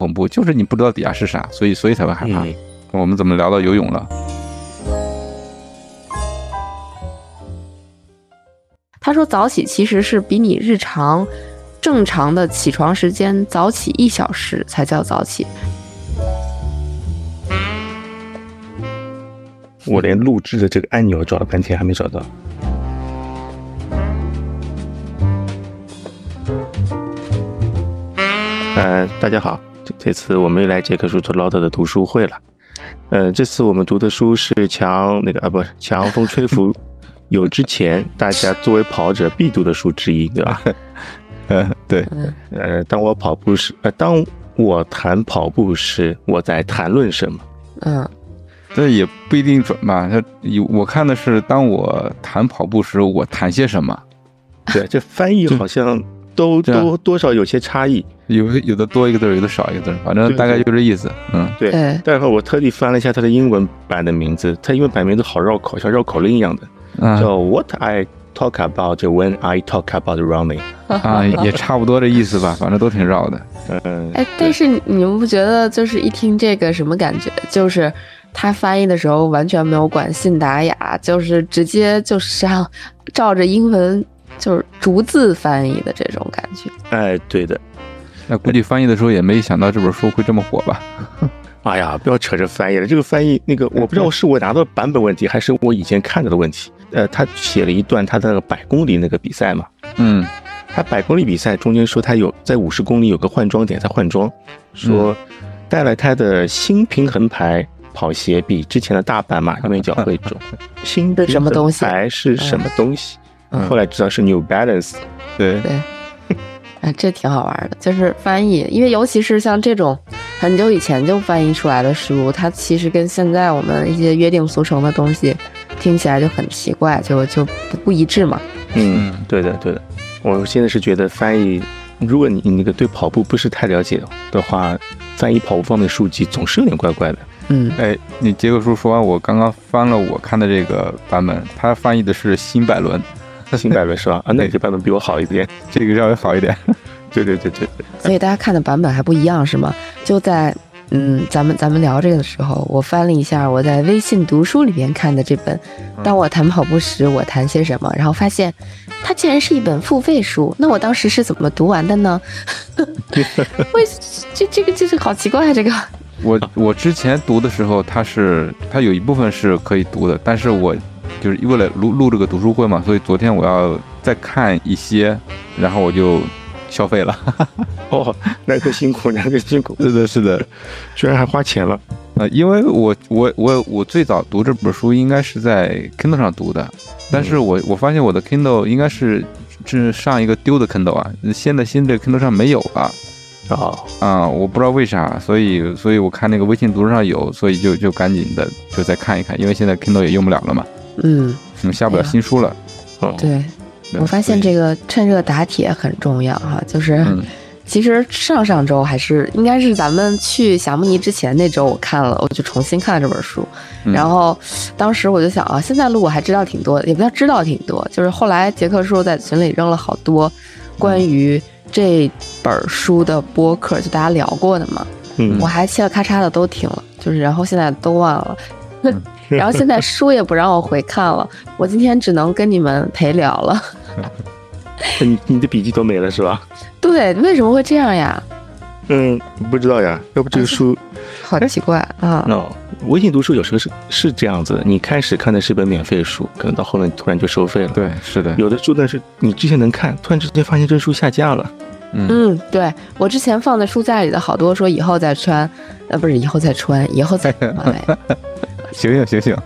恐怖，就是你不知道底下是啥，所以所以才会害怕。嗯我们怎么聊到游泳了？他说早起其实是比你日常正常的起床时间早起一小时才叫早起。我连录制的这个按钮找了半天还没找到。呃，大家好，这这次我们又来杰克叔做唠叨的读书会了。呃，这次我们读的书是强那个啊，不是强风吹拂有之前大家作为跑者必读的书之一，对吧？嗯，对，呃，当我跑步时，呃，当我谈跑步时，我在谈论什么？嗯，这也不一定准吧。他有我看的是，当我谈跑步时，我谈些什么？对，这翻译好像都这样都多少有些差异。有有的多一个字，有的少一个字，反正大概就这意思。嗯，对，对待会儿我特地翻了一下它的英文版的名字，它英文版名字好绕口，像绕口令一样的，啊叫 What I talk about when I talk about running。啊，也差不多这意思吧，反正都挺绕的。嗯，哎，但是你们不觉得就是一听这个什么感觉？就是他翻译的时候完全没有管信达雅，就是直接就是像照着英文就是逐字翻译的这种感觉。哎，对的。那估计翻译的时候也没想到这本书会这么火吧？哎呀，不要扯着翻译了，这个翻译那个我不知道是我拿到版本问题，还是我以前看着的问题。呃，他写了一段他的那个百公里那个比赛嘛，嗯他百公里比赛中间说他有在五十公里有个换装点，在换装，说带了他的新平衡牌跑鞋比之前的大半马，因为脚会肿。新的什么东西牌是什么东西？嗯后来知道是 New Balance。对，对，哎，这挺好玩的，就是翻译，因为尤其是像这种很久以前就翻译出来的书，它其实跟现在我们一些约定俗成的东西听起来就很奇怪，就就不不一致嘛。嗯，对的，对的。我现在是觉得翻译，如果你你那个对跑步不是太了解的话，翻译跑步方面的书籍总是有点怪怪的。嗯，哎，你杰克叔说完，我刚刚翻了我看的这个版本，他翻译的是新百伦，新版本是吧？啊，那这版本比我好一点。这个稍微好一点。对对对对对。所以大家看的版本还不一样是吗？就在嗯，咱们咱们聊这个的时候，我翻了一下我在微信读书里边看的这本《当我谈跑步时，我谈些什么》，然后发现它竟然是一本付费书。那我当时是怎么读完的呢？为这这个就是好奇怪，这个我我之前读的时候，它是它有一部分是可以读的，但是我就是为了录录这个读书会嘛，所以昨天我要再看一些，然后我就消费了。哦，那个辛苦，那个辛苦，是的，是的，居然还花钱了。呃，因为我我我我最早读这本书应该是在 Kindle 上读的，但是我我发现我的 Kindle 应该是是上一个丢的 Kindle 啊，现在新这个 Kindle 上没有了。啊，啊、我不知道为啥，所以所以我看那个微信读书上有，所以就就赶紧的就再看一看，因为现在 Kindle 也用不了了嘛，嗯，嗯，下不了新书了。哦，对对我发现这个趁热打铁很重要哈，就是。嗯其实上上周还是应该是咱们去霞慕尼之前那周，我看了，我就重新看了这本书。嗯然后当时我就想啊，现在录我还知道挺多，也不叫知道挺多，就是后来杰克叔在群里扔了好多关于这本书的播客，就大家聊过的嘛，嗯我还嘁了咔嚓的都听了，就是然后现在都忘了。然后现在书也不让我回看了，我今天只能跟你们陪聊了。你你的笔记都没了是吧？对，为什么会这样呀？嗯，不知道呀。要不这个书，好奇怪啊！哦，微信读书有时候是是这样子，你开始看的是本免费书，可能到后面突然就收费了。，对，是的，有的书呢是你之前能看，突然之间发现这书下架了。嗯嗯，对我之前放在书架里的好多说以后再穿，呃，不是以后再穿，以后再买，醒醒醒醒，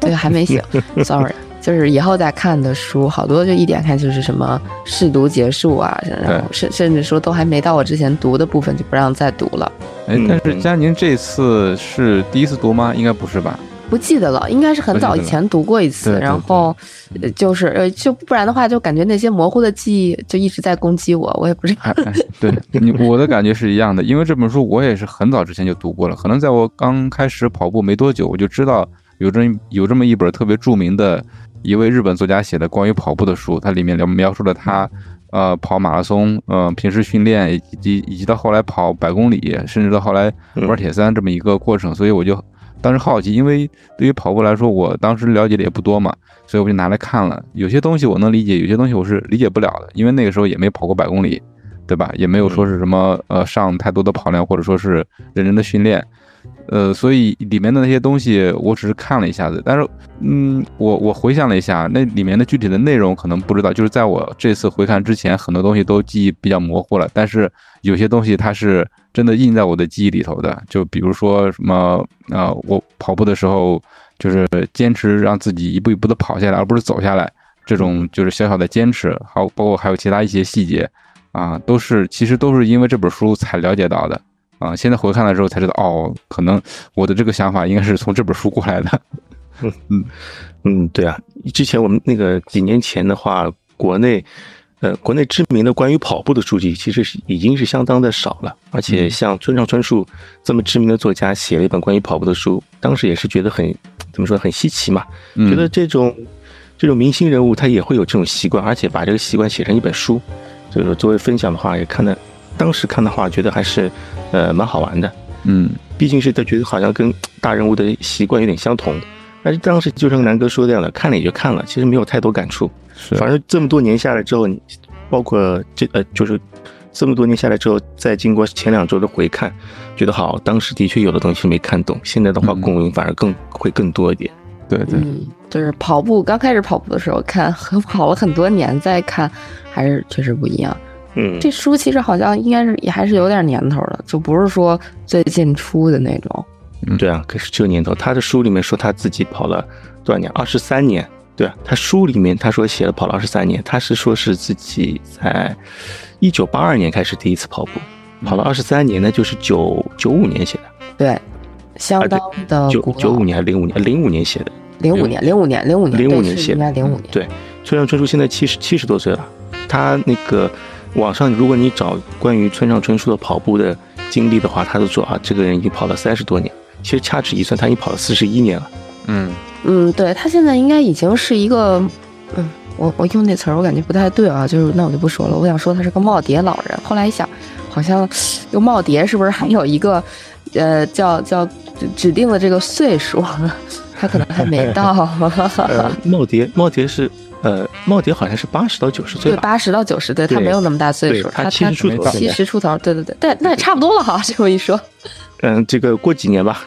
对，还没醒，sorry，就是以后再看的书，好多就一点开就是什么试读结束啊，然后甚甚至说都还没到我之前读的部分就不让再读了，哎嗯，但是佳宁这次是第一次读吗？应该不是吧？不记得了，应该是很早以前读过一次，然后呃就是呃就不然的话就感觉那些模糊的记忆就一直在攻击我，我也不知道，哎哎，对你我的感觉是一样的，因为这本书我也是很早之前就读过了，可能在我刚开始跑步没多久，我就知道有这有这么一本特别著名的一位日本作家写的关于跑步的书，它里面描描述了他呃跑马拉松，呃平时训练以及以及到后来跑百公里，甚至到后来玩铁三这么一个过程，所以我就当时好奇，因为对于跑步来说，我当时了解的也不多嘛，所以我就拿来看了。有些东西我能理解，有些东西我是理解不了的，因为那个时候也没跑过百公里，对吧？也没有说是什么呃上太多的跑量，或者说是认真的训练。呃，所以里面的那些东西，我只是看了一下子，但是，嗯，我我回想了一下，那里面的具体的内容可能不知道，就是在我这次回看之前，很多东西都记忆比较模糊了，但是有些东西它是真的印在我的记忆里头的，就比如说什么，呃，我跑步的时候就是坚持让自己一步一步的跑下来，而不是走下来，这种就是小小的坚持，好，包括还有其他一些细节，啊，都是其实都是因为这本书才了解到的。啊，现在回看了之后才知道，哦，可能我的这个想法应该是从这本书过来的。嗯嗯嗯，对啊，之前我们那个几年前的话，国内，呃，国内知名的关于跑步的书籍其实是已经是相当的少了，而且像村上春树这么知名的作家写了一本关于跑步的书，当时也是觉得很怎么说很稀奇嘛，觉得这种这种明星人物他也会有这种习惯，而且把这个习惯写成一本书，就是作为分享的话也看的。当时看的话，觉得还是，呃，蛮好玩的。嗯，毕竟是他觉得好像跟大人物的习惯有点相同。但是当时就像南哥说这样的，看了也就看了，其实没有太多感触。是，反正这么多年下来之后，包括这呃，就是这么多年下来之后，再经过前两周的回看，觉得好，当时的确有的东西没看懂。现在的话，共鸣反而更会更多一点。对对，就是跑步刚开始跑步的时候看，和 跑了很多年再看，还是确实不一样。嗯，这书其实好像应该是也还是有点年头的，就不是说最近出的那种。嗯，对啊，可是这个年头，他的书里面说他自己跑了多少年？二十三年。对啊，他书里面他说写了跑了二十三年，他是说是自己在一九八二年开始第一次跑步，跑了二十三年，那就是九九五年写的。对，相当的九九五年还是零五年？零五年写的。零五年，零五年，零五年，零五年写的。零五年。对，村上春树现在七十七十多岁了，他那个。网上，如果你找关于村上春树的跑步的经历的话，他就说啊，这个人已经跑了三十多年。其实掐指一算，他已经跑了四十一年了。嗯嗯，对他现在应该已经是一个，嗯，我我用那词儿我感觉不太对啊，就是那我就不说了。我想说他是个耄耋老人。后来一想，好像这个耄耋是不是还有一个，呃，叫叫指定的这个岁数？他可能还没到。耄耋，耄耋是。呃，耄耋好像是八十到九十岁对，八十到九十，对他没有那么大岁数，他七十出头，七十出头，对对对，但那也差不多了哈。这么一说，嗯，这个过几年吧。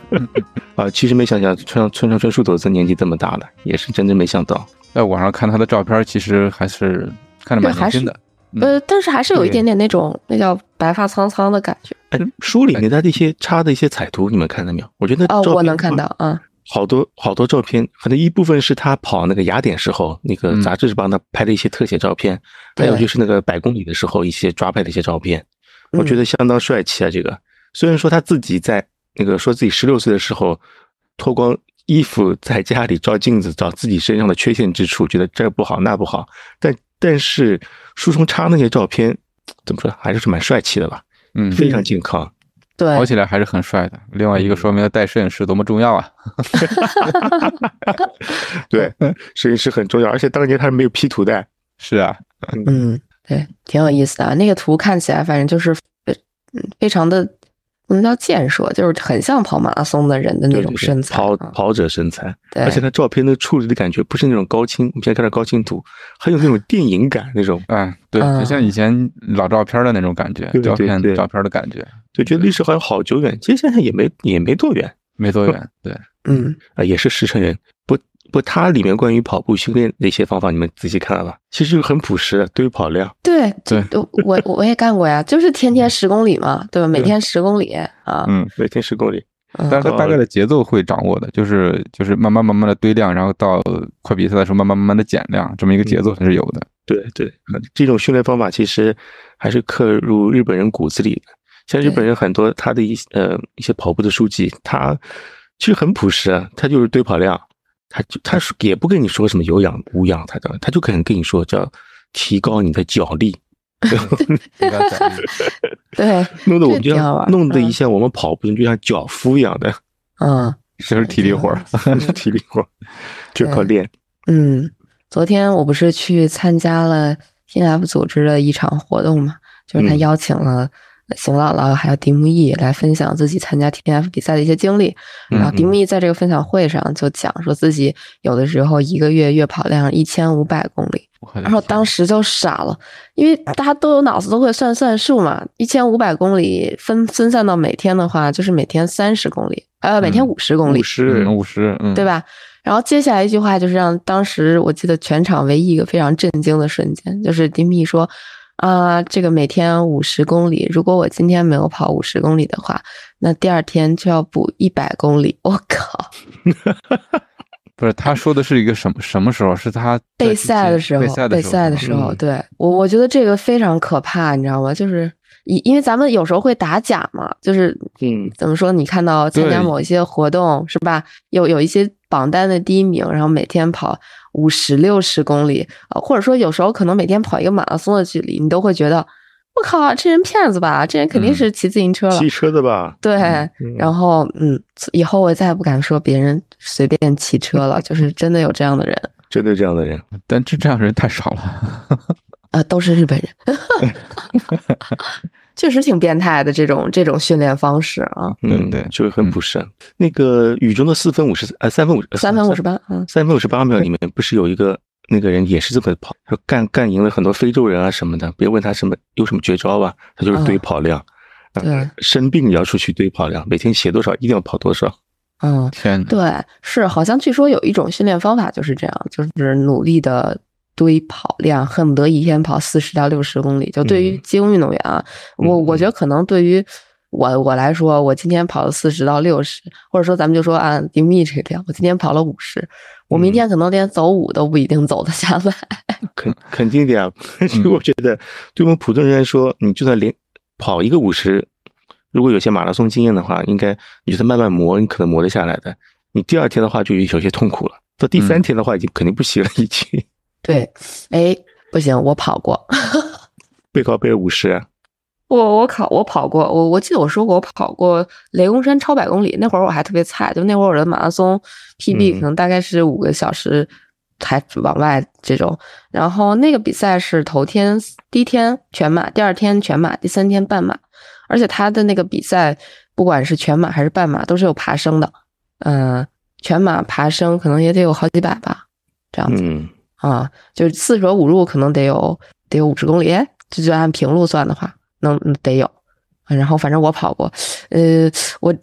啊，其实没想到村上村上春树都这年纪这么大了，也是真真没想到。在网上看他的照片，其实还是看着蛮年轻的。呃，但是还是有一点点那种那叫白发苍苍的感觉。哎，书里面的这些插的一些彩图，你们看到没有？我觉得哦，我能看到啊。好多好多照片，可能一部分是他跑那个雅典时候，那个杂志是帮他拍的一些特写照片，还有就是那个百公里的时候一些抓拍的一些照片，我觉得相当帅气啊。这个虽然说他自己在那个说自己十六岁的时候脱光衣服在家里照镜子，找自己身上的缺陷之处，觉得这不好那不好，但但是书中插那些照片，怎么说还是蛮帅气的吧？嗯，非常健康。对，跑起来还是很帅的。另外一个说明了带摄影师多么重要啊！对，摄影师很重要，而且当年他是没有 P 图的。是啊，嗯，对，挺有意思的。那个图看起来，反正就是非非常的不能叫健硕，就是很像跑马拉松的人的那种身材，跑跑者身材。对，而且他照片的处理的感觉不是那种高清，我们现在看到高清图，很有那种电影感那种。嗯，对，就像以前老照片的那种感觉，照片照片的感觉。就觉得历史好像好久远，其实现在也没也没多远，没多远。对，嗯，啊，也是石城人。不不，它里面关于跑步训练的一些方法，你们仔细看了吧？其实很朴实的，对于跑量。对对，我我也干过呀，就是天天十公里嘛，对吧？每天十公里啊，嗯，每天十公里。但是它大概的节奏会掌握的，就是就是慢慢慢慢的堆量，然后到快比赛的时候慢慢慢慢的减量，这么一个节奏还是有的。对对，这种训练方法其实还是刻入日本人骨子里的。像日本人很多，他的一呃一些跑步的书籍，他其实很朴实啊，他就是堆跑量，他就他是也不跟你说什么有氧无氧，他的他就可能跟你说叫提高你的脚力 对，弄得我们就像弄得一下我们跑步就像脚夫一样的，嗯，就是体力活儿，体力活儿就靠练。嗯，昨天我不是去参加了 T F 组织的一场活动嘛，就是他嗯。邀请了邢姥姥还有迪木易来分享自己参加 T N F 比赛的一些经历。嗯然后迪木易在这个分享会上就讲说自己有的时候一个月月跑量一千五百公里，然后当时就傻了，因为大家都有脑子都会算算数嘛，一千五百公里分分散到每天的话，就是每天三十公里，呃，每天嗯五十公里，五十嗯五十，嗯，对？吧？然后接下来一句话就是让当时我记得全场唯一一个非常震惊的瞬间，就是迪米说。啊，这个每天五十公里，如果我今天没有跑五十公里的话，那第二天就要补一百公里。我靠！不是，他说的是一个什么什么时候？是他备赛的时候，备赛的时候，嗯对我我觉得这个非常可怕，你知道吗？就是因因为咱们有时候会打假嘛，就是嗯怎么说？你看到参加某一些活动是吧？有有一些榜单的第一名，然后每天跑五十六十公里，呃，或者说有时候可能每天跑一个马拉松的距离，你都会觉得我靠，这人骗子吧？这人肯定嗯是骑自行车了。汽车的吧？对，嗯然后嗯，以后我再也不敢说别人随便骑车了，就是真的有这样的人。真的这样的人，但这这样的人太少了。呃，都是日本人，确实挺变态的这种这种训练方式啊。嗯，对就是很不慎。那个雨中的四分五十呃三分五十三分五十八，嗯，三分五十八秒里面不是有一个那个人也是这么跑，说干干赢了很多非洲人啊什么的，别问他什么有什么绝招吧，他就是堆嗯跑量。嗯对生病也要出去堆跑量，每天写多少一定要跑多少。嗯，天哪，对，是好像据说有一种训练方法就是这样，就是努力的堆跑量，恨不得一天跑四十到六十公里。就对于嗯精英运动员啊，我嗯我觉得可能对于我我来说，我今天跑了四十到六十，或者说咱们就说按迪米这个量，我今天跑了五十，我明嗯天可能连走五都不一定走得下来。肯肯定的呀，嗯我觉得对我们普通人来说，你就算连跑一个五十，如果有些马拉松经验的话，应该你就是慢慢磨，你可能磨得下来的。你第二天的话就有些痛苦了，到第三嗯天的话已经肯定不行了，已经对，哎，不行，我跑过。背靠背五十，我我考我跑过，我我记得我说过我跑过雷公山超百公里，那会儿我还特别菜，就那会儿我的马拉松 PB 嗯可能大概是五个小时才往外这种，然后那个比赛是头天第一天全马，第二天全马，第三天半马，而且他的那个比赛不管是全马还是半马都是有爬升的，嗯、全马爬升可能也得有好几百吧，这样子。嗯，啊，就是四舍五入可能得有得有五十公里，这就按平路算的话，能嗯得有。然后反正我跑过，呃，我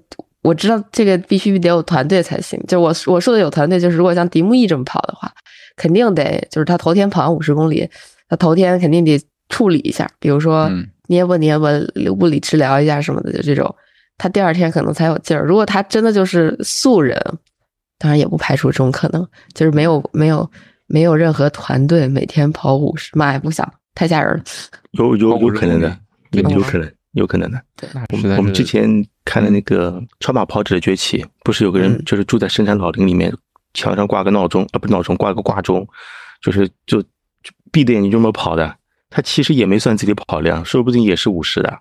我知道这个必须得有团队才行。就是我我说的有团队，就是如果像迪木易这么跑的话，肯定得就是他头天跑完五十公里，他头天肯定得处理一下，比如说嗯捏吧捏吧、物理治疗一下什么的，就这种，他第二天可能才有劲儿。如果他真的就是素人，当然也不排除这种可能，就是没有没有没有任何团队每天跑五十，妈呀，不想太吓人了。有有有可能的，有有可能，有可能的。对我们之前看的那个超马跑者的崛起，不是有个人嗯就是住在深山老林里面，墙上挂个闹钟啊，不是闹钟，挂个挂钟，就是就就闭着眼睛就这么跑的。他其实也没算自己跑量，说不定也是五十的。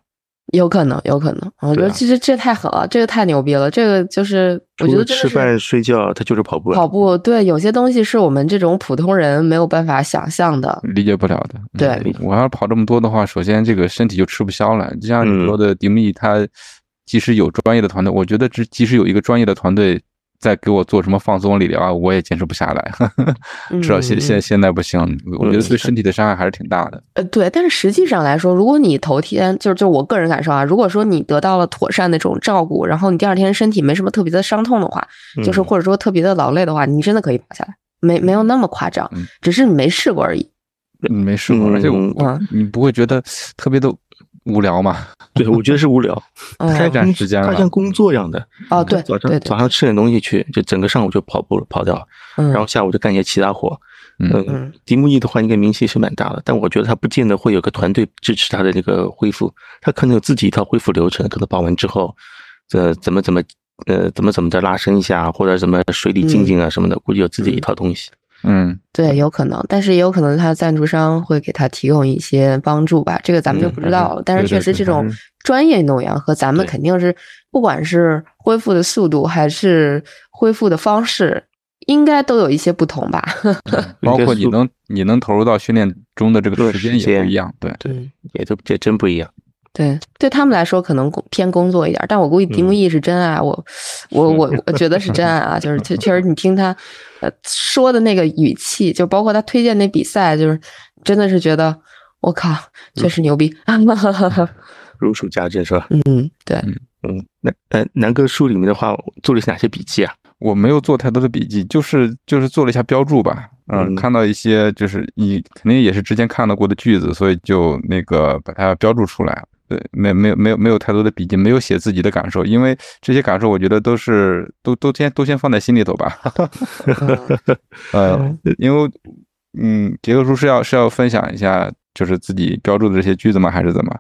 有可能，有可能，我觉得其实这太狠了，这个太牛逼了，这个就是我觉得吃饭睡觉，他就是跑步啊。跑步，对，有些东西是我们这种普通人没有办法想象的。理解不了的。对嗯我要是跑这么多的话，首先这个身体就吃不消了。就像你嗯说的，迪密他即使有专业的团队，我觉得这即使有一个专业的团队在给我做什么放松理疗啊，我也坚持不下来。至少现嗯现现在不行，我觉得对身体的伤害还是挺大的。呃，对，但是实际上来说，如果你头天就是就是我个人感受啊，如果说你得到了妥善的这种照顾，然后你第二天身体没什么特别的伤痛的话，就是嗯或者说特别的劳累的话，你真的可以跑下来，没没有那么夸张嗯，只是你没试过而已。你没试过，而且你不会觉得特别的无聊嘛？对，我觉得是无聊，嗯。太占时间了。它像工作一样的。哦，对早上早上吃点东西去，就整个上午就跑步了，跑掉然后下午就干一些其他活。嗯。迪木易的话应该名气是蛮大的，但我觉得他不见得会有个团队支持他的这个恢复，他可能有自己一套恢复流程，可能跑完之后，呃，怎么怎么，呃，怎么怎么的拉伸一下，或者什么水里静静啊什么的，估计有自己一套东西。嗯对，有可能，但是也有可能他赞助商会给他提供一些帮助吧，这个咱们就嗯不知道了。但是确实这种嗯专业运动员和咱们肯定是，不管是恢复的速度还是恢复的方式，应该都有一些不同吧？包括你能你能投入到训练中的这个时间也不一样，对，对，也都这真不一样。对，对他们来说可能工偏工作一点，但我估计迪木易是真爱，我我我我觉得是真爱啊，就是确确实你听他呃说的那个语气，就包括他推荐那比赛，就是真的是觉得我靠，确实牛逼。如数家珍是吧？嗯，对，嗯，那呃，南哥书里面的话做了哪些笔记啊？我没有做太多的笔记，就是就是做了一下标注吧，嗯，嗯看到一些就是你肯定也是之前看到过的句子，所以就那个把它标注出来。对，没没有没有没有太多的笔记，没有写自己的感受，因为这些感受我觉得都是都都先都先放在心里头吧。呃，因为嗯，杰克叔是要是要分享一下就是自己标注的这些句子吗？还是怎么？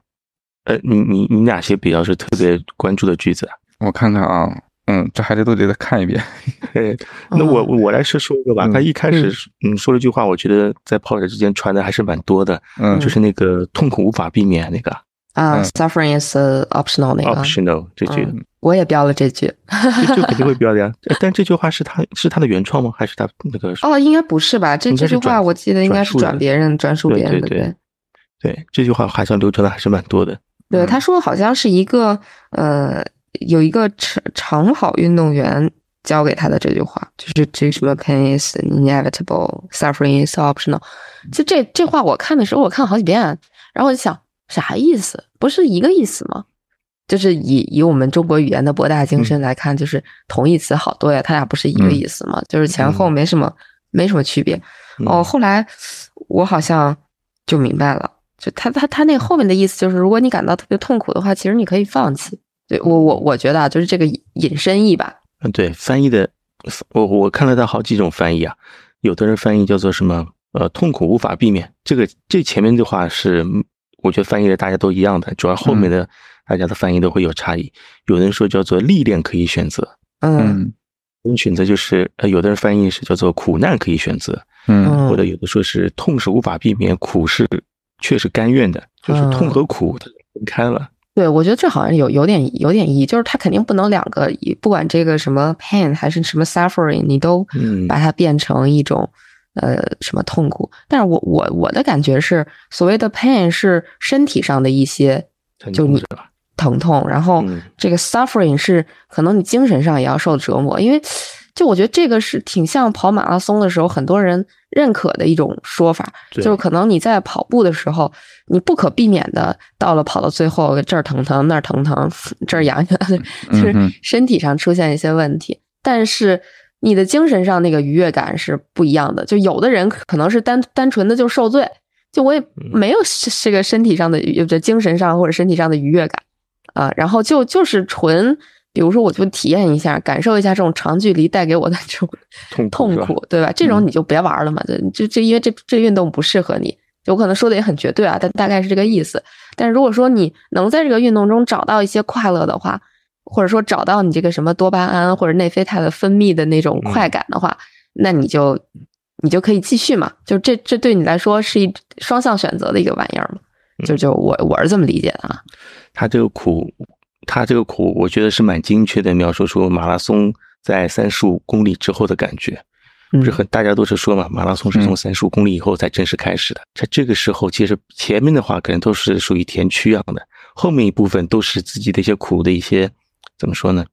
呃，你你你哪些比较是特别关注的句子啊？我看看啊，嗯，这还得都得再看一遍。哎，那我嗯我来是说一个吧。嗯他一开始嗯说了句话，我觉得在跑者之间传的还是蛮多的，嗯就是那个痛苦无法避免那个啊嗯，suffering is optional 那个，optional 这句，嗯我也标了这句。这就肯定会标的呀。呃 但这句话是他是他的原创吗？还是他那个？哦，应该不是吧？这这句话我记得应该是转别人转述别人的，对对这句话好像流传的还是蛮多的。对，嗯他说好像是一个呃，有一个长长跑运动员教给他的这句话，就是这什么 pain is inevitable, suffering is optional。就这这话我看的时候，我看了好几遍，然后我就想啥意思？不是一个意思吗？就是以以我们中国语言的博大精深来看，就是同义词好多呀，它俩不是一个嗯意思吗？就是前后没什么没什么区别。嗯哦，后来我好像就明白了，就他他他那后面的意思就是，如果你感到特别痛苦的话，其实你可以放弃。对我我我觉得啊，就是这个引引申义吧。嗯，对，翻译的，我我看了他好几种翻译啊，有的人翻译叫做什么，呃，痛苦无法避免。这个这前面的话是，嗯我觉得翻译的大家都一样的，主要后面的大家的翻译都会有差异。有人说叫做历练可以选择，嗯。嗯。有人选择就是，呃，有的人翻译是叫做苦难可以选择，嗯。嗯或者有的说是痛是无法避免，苦是却是甘愿的，就是痛和苦它分开了。对，我觉得这好像有有点有点意义，就是他肯定不能两个，不管这个什么 pain 还是什么 suffering，你都嗯。把它变成一种呃什么痛苦。但是我我我的感觉是，所谓的 pain 是身体上的一些就你？疼痛，然后嗯这个 suffering 是可能你精神上也要受折磨，因为就我觉得这个是挺像跑马拉松的时候很多人认可的一种说法，就是可能你在跑步的时候，你不可避免的到了跑到最后这儿疼疼那儿疼疼 这儿痒痒，就是身体上出现一些问题，但是。你的精神上那个愉悦感是不一样的，就有的人可能是单单纯的就受罪，就我也没有这个身体上的有的精神上或者身体上的愉悦感啊，然后就就是纯，比如说我就体验一下，感受一下这种长距离带给我的这种痛苦对吧？这种你就别玩了嘛，就就这因为这这运动不适合你，就我可能说的也很绝对啊，但大概是这个意思。但是如果说你能在这个运动中找到一些快乐的话，或者说找到你这个什么多巴胺或者内啡肽的分泌的那种快感的话，那你就你就可以继续嘛。就这这对你来说是一双向选择的一个玩意儿嘛。就就我我是这么理解的啊。他这个苦，他这个苦，我觉得是蛮精确的描述出马拉松在三十五公里之后的感觉。不是很大家都是说嘛，马拉松是从三十五公里以后才正式开始的。在这个时候，其实前面的话可能都是属于填区样的，后面一部分都是自己的一些苦的一些怎么说呢？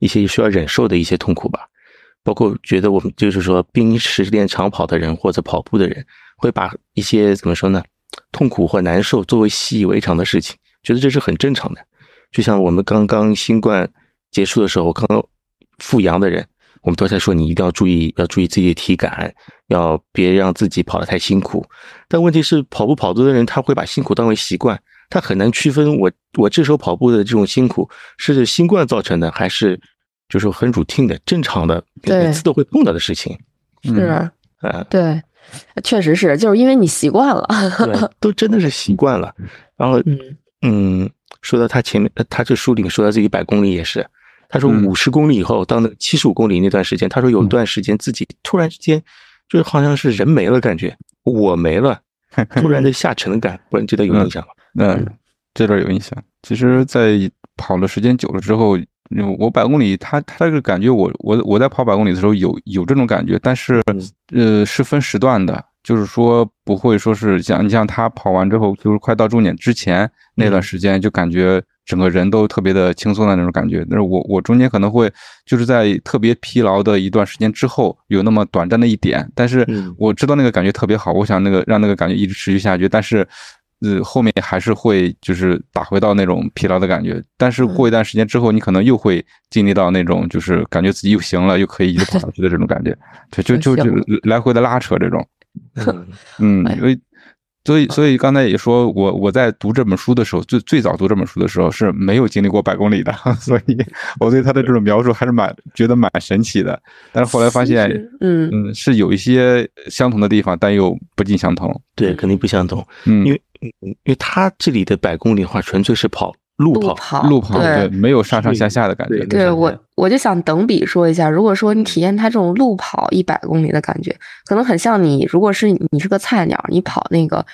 一些需要忍受的一些痛苦吧。包括觉得我们就是说，冰时练长跑的人或者跑步的人，会把一些怎么说呢，痛苦或难受作为习以为常的事情，觉得这是很正常的。就像我们刚刚新冠结束的时候，刚刚复阳的人。我们都在说，你一定要注意，要注意自己的体感，要别让自己跑得太辛苦。但问题是，跑步跑多的人，他会把辛苦当为习惯，他很难区分我我这时候跑步的这种辛苦是新冠造成的，还是就是很 routine 的正常的每次都会碰到的事情。是，啊，对，确实是，就是因为你习惯了，对，都真的是习惯了。然后，嗯。嗯，说到他前面，他这书里面说到这一百公里也是。他说嗯。五十公里以后到那七十五公里那段时间，他说有段时间自己突然之间就是好像是人没了感觉，我没了，突然的下沉感，不然觉得有印象吗？嗯，这段有印象。其实，在跑的时间久了之后，嗯我百公里，他他这个感觉我，我我在跑百公里的时候有有这种感觉，但是呃是分时段的，就是说不会说是像你像他跑完之后，就是快到终点之前那段时间，就感觉整个人都特别的轻松的那种感觉。但是我我中间可能会就是在特别疲劳的一段时间之后，有那么短暂的一点，但是嗯。我知道那个感觉特别好，我想那个让那个感觉一直持续下去，但是。呃，后面还是会就是打回到那种疲劳的感觉，但是过一段时间之后，你可能又会经历到那种就是感觉自己又行了，又可以一直跑下去的这种感觉，对，就 就就来回的拉扯这种，嗯。嗯哎，所以所以刚才也说我我在读这本书的时候，最最早读这本书的时候是没有经历过百公里的，所以我对他的这种描述还是蛮觉得蛮神奇的，但是后来发现，嗯。嗯，是有一些相同的地方，但又不尽相同，对，肯定不相同，嗯，因为嗯因为他这里的百公里的话，纯粹是跑路跑，路跑，对对，没有上上下下的感觉，对对我，我就想等比说一下，如果说你体验它这种路跑一百公里的感觉，可能很像你，如果是你是个菜鸟，你跑那个，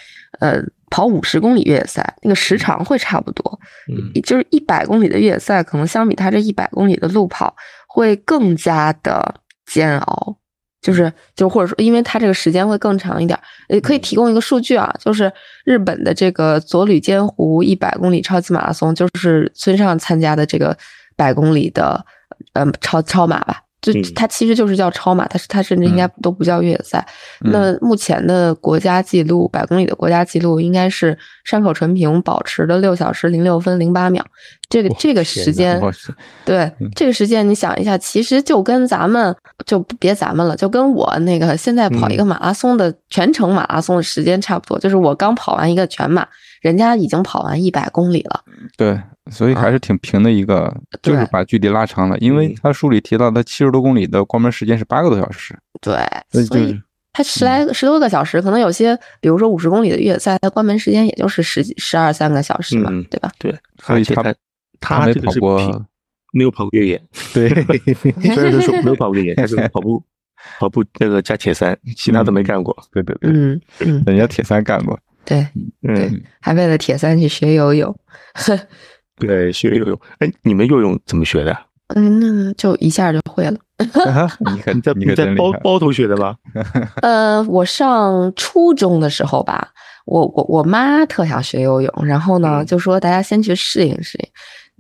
呃，跑五十公里越野赛，那个时长会差不多。嗯就是一百公里的越野赛，可能相比它这一百公里的路跑会更加的煎熬。就是就或者说，因为它这个时间会更长一点，也可以提供一个数据啊，就是日本的这个佐吕间湖一百公里超级马拉松，就是村上参加的这个百公里的，嗯，超超马吧，就嗯它其实就是叫超马，它是它甚至应该都不叫越野赛。嗯那目前的国家纪录，百公里的国家纪录应该是山口纯平保持的六小时零六分零八秒。这个这个时间，对嗯这个时间，你想一下，其实就跟咱们就别咱们了，就跟我那个现在跑一个嗯马拉松的全程马拉松的时间差不多。就是我刚跑完一个全马，人家已经跑完一百公里了。对，所以还是挺平的一个，就是把距离拉长了。因为嗯。他书里提到，他七十多公里的关门时间是八个多小时，对，所以所以就是它十来个十多个小时，可能有些，比如说五十公里的越野赛，它关门时间也就是十几十二三个小时嘛，嗯对吧？对，所以他他他没跑过没有跑过越野，对，虽然都说没有跑过越野，但是跑步跑步那个加铁三，其他都没干过。对对对，嗯。嗯，人家铁三干过，对，嗯，还为了铁三去学游泳，对，学游泳。哎，你们游泳怎么学的？嗯，那就一下就会了。你可你在你你在包包头学的吗？呃，我上初中的时候吧，我我我妈特想学游泳，然后呢嗯就说大家先去适应适应，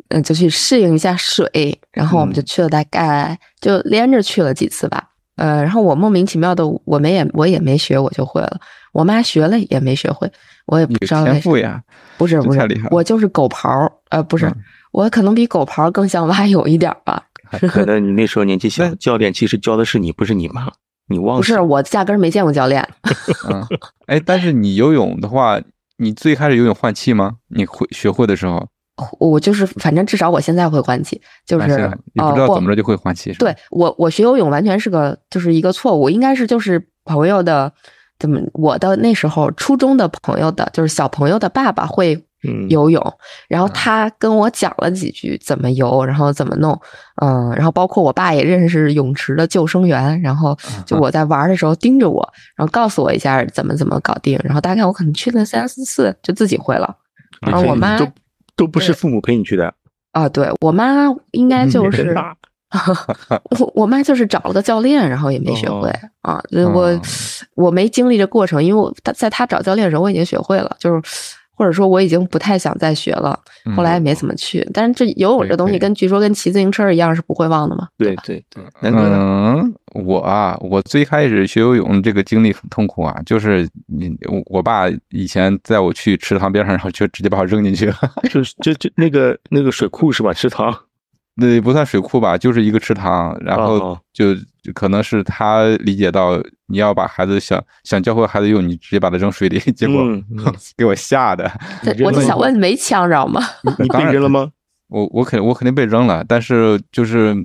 嗯、就去适应一下水，然后我们就去了大概就连着去了几次吧，呃，然后我莫名其妙的我们也我也没学，我就会了，我妈学了也没学会，我也不有知道为啥天赋，呀，不是不是我就是狗刨儿，呃，不是，嗯我可能比狗刨更像蛙泳一点吧。可能你那时候年纪小，教练其实教的是你，不是你妈，你忘了不是，我压根儿没见过教练。嗯，哎，但是你游泳的话，你最开始游泳换气吗？你会学会的时候，我就是，反正至少我现在会换气，就是啊你不呃知道怎么着就会换气，对我，我学游泳完全是个就是一个错误，应该是就是朋友的怎么我的那时候初中的朋友的，就是小朋友的爸爸会嗯游泳，然后啊他跟我讲了几句怎么游，然后怎么弄，嗯，然后包括我爸也认识泳池的救生员，然后就我在玩的时候盯着我，然后告诉我一下怎么怎么搞定，然后大概我可能去了三四次就自己会了。然后我妈都都不是父母陪你去的，啊，对我妈应该就是大 我我妈就是找了个教练，然后也没学会、啊。我、哦我没经历这过程，因为我她在她找教练的时候我已经学会了，就是或者说我已经不太想再学了，后来也没怎么去。但是这游泳这东西跟据说跟骑自行车一样是不会忘的嘛。对对对，南哥呢？嗯，我啊，我最开始学游泳这个经历很痛苦啊，就是你我我爸以前载我去池塘边上，然后就直接把我扔进去了，就是就就那个那个水库是吧？池塘，那也不算水库吧，就是一个池塘，然后哦就就可能是他理解到你要把孩子想想教会孩子游泳，你直接把他扔水里，结果嗯嗯 给我吓的，这我就想问，没呛着吗？你被扔了吗？我我肯我肯定被扔了，但是就是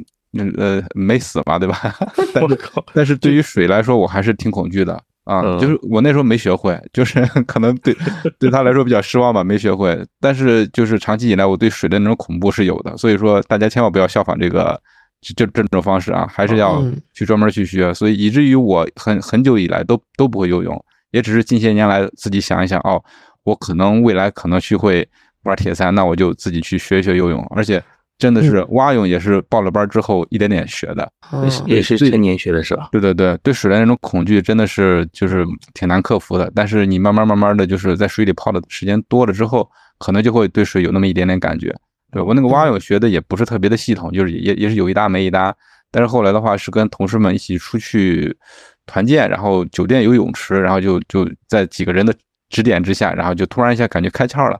呃没死嘛，对吧？但是我靠！但是对于水来说，我还是挺恐惧的啊。嗯就是我那时候没学会，就是 可能对对他来说比较失望吧，没学会。但是就是长期以来，我对水的那种恐怖是有的，所以说大家千万不要效仿这个这这种方式啊，还是要嗯去专门去学。所以以至于我很很久以来都都不会游泳，也只是近些年来自己想一想，哦，我可能未来可能去会玩铁三，那我就自己去学一学游泳，而且。真的是蛙泳也是报了班之后一点点学的。哦也是也是成年学的是吧？对对对，对水的那种恐惧真的是就是挺难克服的。但是你慢慢慢慢的就是在水里泡的时间多了之后，可能就会对水有那么一点点感觉。对我那个蛙泳学的也不是特别的系统，就是也也是有一搭没一搭。但是后来的话是跟同事们一起出去团建，然后酒店有泳池，然后就就在几个人的指点之下，然后就突然一下感觉开窍了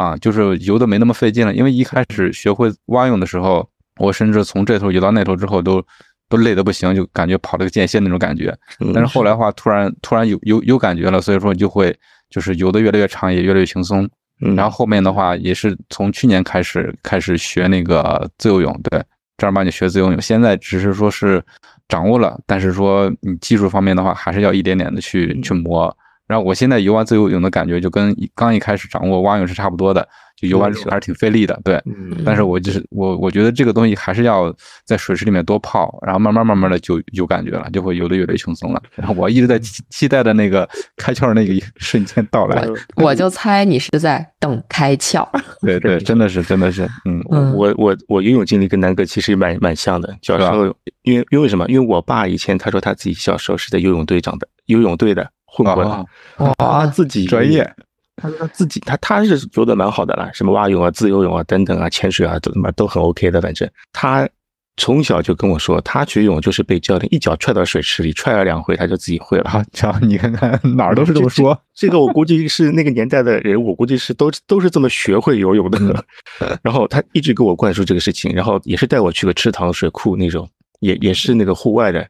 啊，就是游的没那么费劲了。因为一开始学会蛙泳的时候，我甚至从这头游到那头之后都都累得不行，就感觉跑了个间歇那种感觉。嗯但是后来的话，突然突然有有有感觉了，所以说就会就是游的越来越长，也越来越轻松。嗯然后后面的话也是从去年开始开始学那个自由泳，对，正儿八经学自由泳。现在只是说是掌握了，但是说你技术方面的话，还是要一点点的去去磨。然后我现在游完自由泳的感觉就跟刚一开始掌握蛙泳是差不多的，就游完之后还是挺费力的，对。嗯但是我就是我，我觉得这个东西还是要在水池里面多泡，然后慢慢慢慢的就有感觉了，就会游的越来越轻松了。然后我一直在期期待的那个开窍的那个一瞬间到来。我就猜你是在等开窍。对对，真的是真的是，嗯嗯我我我游泳经历跟南哥其实蛮蛮像的。小时候，因为因为什么？因为我爸以前他说他自己小时候是在游泳队长的，游泳队的混过的，哦 他自己专业。他说他自己他他是游的蛮好的啦，什么蛙泳啊、自由泳啊等等啊、潜水啊，都他妈都很 OK 的。反正他从小就跟我说，他学游泳就是被教练一脚踹到水池里，踹了两回他就自己会了。啊，瞧你看看哪儿都是这么说。这个我估计是那个年代的人，我估计是都都是这么学会游泳的。然后他一直给我灌输这个事情，然后也是带我去个池塘、水库那种，也也是那个户外的，嗯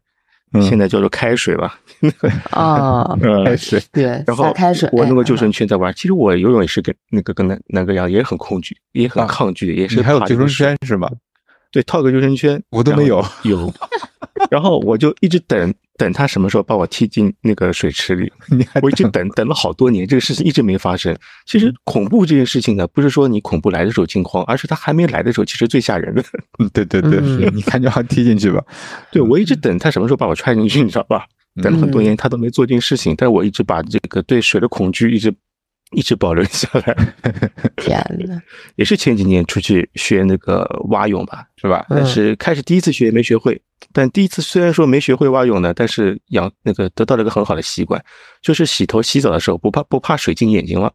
现在叫做开水吧。啊，开水，对，然后开水。我弄个哎救生圈在玩。其实我游泳也是跟那个跟南南哥一样，也很恐惧，也很啊抗拒，也是你还有救生圈是吧？对，套个救生圈，我都没有有，然后我就一直等等他什么时候把我踢进那个水池里，你还我一直等等了好多年，这个事情一直没发生。其实恐怖这件事情呢，不是说你恐怖来的时候惊慌，而是他还没来的时候，其实最吓人的。嗯 对对对，你看就要踢进去吧。对我一直等他什么时候把我踹进去，你知道吧？等了很多年，他都没做这件事情，但是我一直把这个对水的恐惧一直一直保留下来。天呐，也是前几年出去学那个蛙泳吧，是吧？但是开始第一次学没学会，但第一次虽然说没学会蛙泳呢，但是养那个得到了一个很好的习惯，就是洗头洗澡的时候不怕不怕水进眼睛了。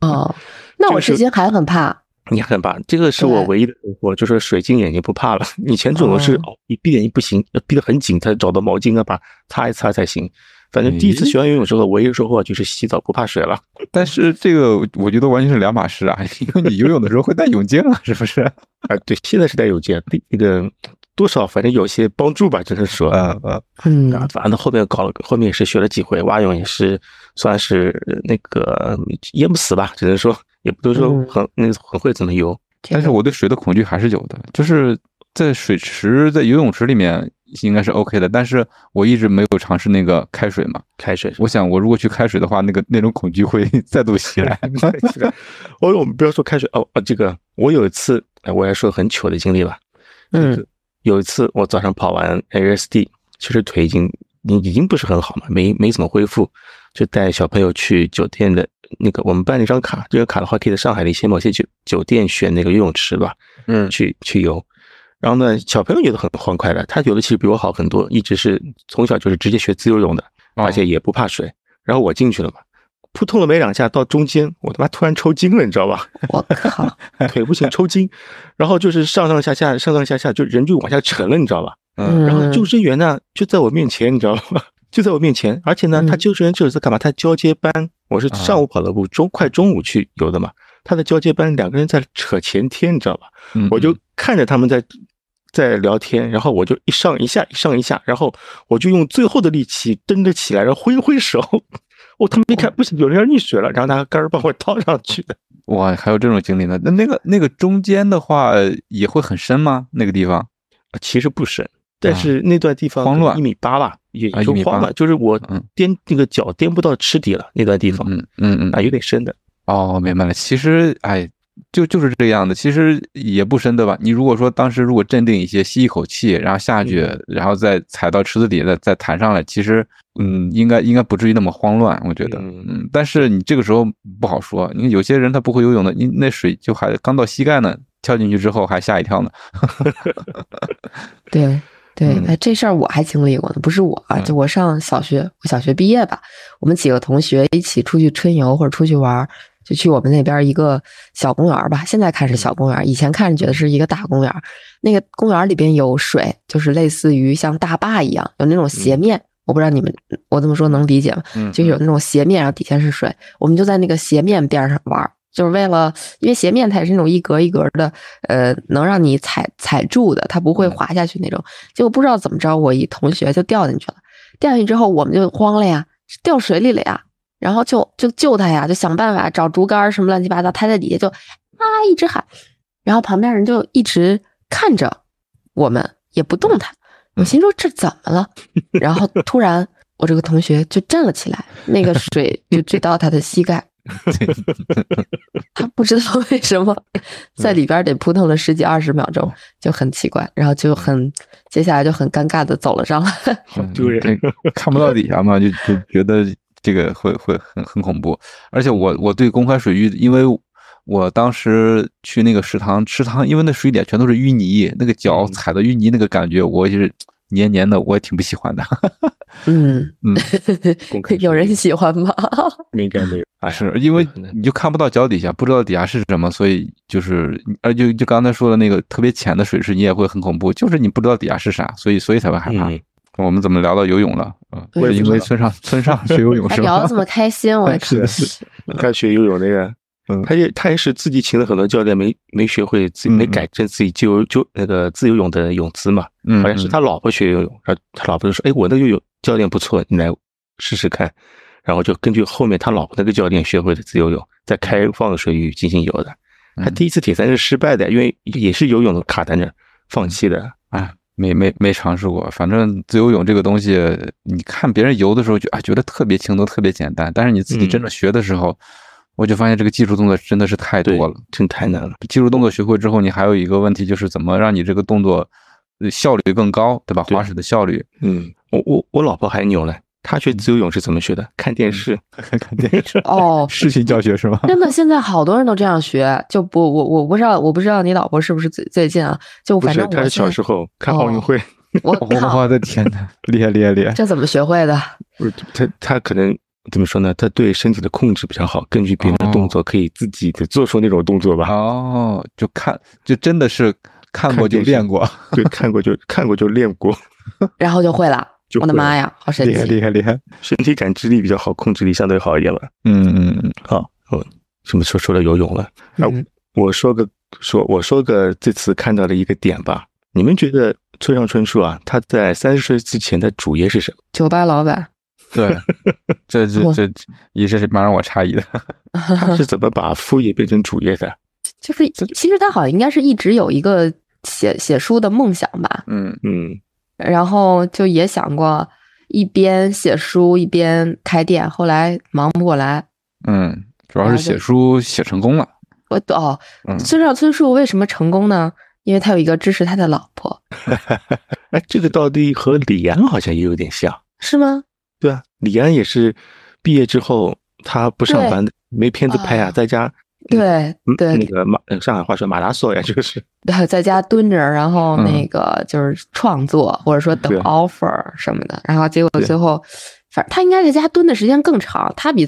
哦，那我这个是之前还很怕。你很怕，这个是我唯一的收获，就是水进眼睛不怕了。以前总是哦哦，你闭眼睛不行，要闭得很紧，才找到毛巾啊，把擦一擦才行。反正第一次学完游泳之后，唯一收获就是洗澡不怕水了。但是这个我觉得完全是两码事啊，因为你游泳的时候会戴泳镜啊，是不是？啊，对，现在是戴泳镜，那个多少反正有些帮助吧，只能说。嗯嗯，嗯啊，反正后面搞了，后面也是学了几回蛙泳，也是算是那个淹不死吧，只能说也不都说嗯很那个很会怎么游。但是我对水的恐惧还是有的，就是在水池、在游泳池里面应该是 OK 的，但是我一直没有尝试那个开水嘛。开水，我想，我如果去开水的话，那个那种恐惧会 再度袭来。哦，我们不要说开水哦哦，这个我有一次，哎，我也说很糗的经历吧。嗯，有一次我早上跑完 LSD，其实腿已经已已经不是很好嘛，没没怎么恢复，就带小朋友去酒店的那个，我们办了一张卡，这个卡的话可以在上海的一些某些酒酒店选那个游泳池吧，嗯去去游。然后呢，小朋友游得很欢快的，他游的其实比我好很多，一直是从小就是直接学自由泳的，哦而且也不怕水。然后我进去了嘛，扑通了没两下，到中间我他妈突然抽筋了，你知道吧？我靠，腿不行，抽筋，然后就是上上下下，上上下下，就人就往下沉了，你知道吧？嗯然后救生员呢就在我面前，你知道吗？就在我面前，而且呢，嗯他救生员就是在干嘛？他交接班，我是上午跑的步，中快中午去游的嘛。他的交接班两个人在扯前天，你知道吧？嗯我就看着他们在在聊天，然后我就一上一下，一上一下，然后我就用最后的力气蹬着起来，然后挥挥手。我他们一看不行，有人要溺水了，然后拿杆儿帮我套上去的。哇，还有这种经历呢？那那个那个中间的话也会很深吗？那个地方？其实不深，但是那段地方啊慌乱一米八吧，也啊1.8就慌了，就是我嗯颠那个脚颠不到池底了，那段地方嗯嗯嗯啊有点深的。哦，明白了。其实，哎，就就是这样的。其实也不深，对吧？你如果说当时如果镇定一些，吸一口气，然后下去，然后再踩到池子底，再再弹上来，其实，嗯，应该应该不至于那么慌乱，我觉得。嗯嗯，但是你这个时候不好说，因为有些人他不会游泳的，你那水就还刚到膝盖呢，跳进去之后还吓一跳呢。对 对，嗯哎，这事儿我还经历过呢，不是我啊，就我上小学，我小学毕业吧，我们几个同学一起出去春游或者出去玩儿，就去我们那边一个小公园儿吧。现在看是小公园儿，以前看着觉得是一个大公园儿。那个公园儿里边有水，就是类似于像大坝一样，有那种斜面。我不知道你们我这么说能理解吗？嗯，就是有那种斜面，然后底下是水，我们就在那个斜面边上玩儿，就是为了，因为斜面它也是那种一格一格的，呃，能让你踩踩住的，它不会滑下去那种。结果不知道怎么着，我一同学就掉进去了，掉进去之后我们就慌了呀，掉水里了呀，然后就就救他呀，就想办法找竹竿什么乱七八糟，他在底下就啊一直喊，然后旁边人就一直看着我们，也不动弹。我心说这怎么了？然后突然我这个同学就站了起来，那个水就追到他的膝盖，他不知道为什么在里边得扑腾了十几二十秒钟，就很奇怪，然后就很接下来就很尴尬的走了上来。嗯丢人看不到底下嘛，就就觉得这个会会很很恐怖。而且我我对公开水域，因为我当时去那个食堂，吃汤因为那水里全都是淤泥，那个脚嗯踩的淤泥那个感觉，我就是黏黏的，我也挺不喜欢的。嗯，嗯，有人喜欢吗？应该没有，哎呀是因为你就看不到脚底下，不知道底下是什么，所以就是，而就就刚才说的那个特别浅的水池，你也会很恐怖，就是你不知道底下是啥，所以所以才会害怕。嗯我们怎么聊到游泳了？啊，是因为村上村上学游泳是吧聊的？这么开心，我也是 是，他学游泳那个，嗯他也他也是自己请了很多教练，没没学会自己嗯没改正自己就就那个自由泳的泳姿嘛，嗯，好像是他老婆学游泳，然后他老婆就说：“哎，我那个游泳教练不错，你来试试看。”然后就根据后面他老婆那个教练学会的自由泳，在开放的水域进行游的。他嗯第一次铁三是失败的，因为也是游泳的卡在那儿放弃的。哎，没没没尝试过。反正自由泳这个东西，你看别人游的时候就啊觉得特别轻松、特别简单，但是你自己真正学的时候，我就发现这个技术动作真的是太多了。，真太难了。技术动作学会之后，你还有一个问题就是怎么让你这个动作呃效率更高，对吧？对滑水的效率。嗯，我我我老婆还牛呢，她学自由泳是怎么学的？看电视。看 看电视，哦，视频教学是吗？真的，现在好多人都这样学，就不我我不知道，我不知道你老婆是不是最最近啊？就，反正她是小时候看奥运会，我靠，我的天呐，厉害厉害厉害！这怎么学会的？不是她她可能怎么说呢？她对身体的控制比较好，根据别人的动作可以自己的做出那种动作吧。哦，就看，就真的是看过就练过，对，看过就看过就练过，然后就会了。就我的妈呀，好神奇厉害奇！厉害厉害！身体感知力比较好，控制力相对好一点吧。嗯嗯嗯，好，我什么时候说到游泳了？那嗯我说个说我说个这次看到的一个点吧。你们觉得村上春树啊，他在三十岁之前的主业是什么？酒吧老板，对，这这这也是蛮让我诧异的。他是怎么把副业变成主业的？就是其实他好像应该是一直有一个写写书的梦想吧，嗯嗯，然后就也想过一边写书一边开店，后来忙不过来。嗯，主要是写书写成功了。我哦，嗯村上春树为什么成功呢？因为他有一个支持他的老婆，哎，这个到底和李安好像也有点像。是吗？对啊，李安也是毕业之后他不上班，没片子拍啊，啊在家。对嗯对那个马呃上海话说马拉索呀，就是对，在家蹲着，然后嗯那个就是创作，或者说等 offer 什么的，然后结果最后，反正他应该在家蹲的时间更长，他比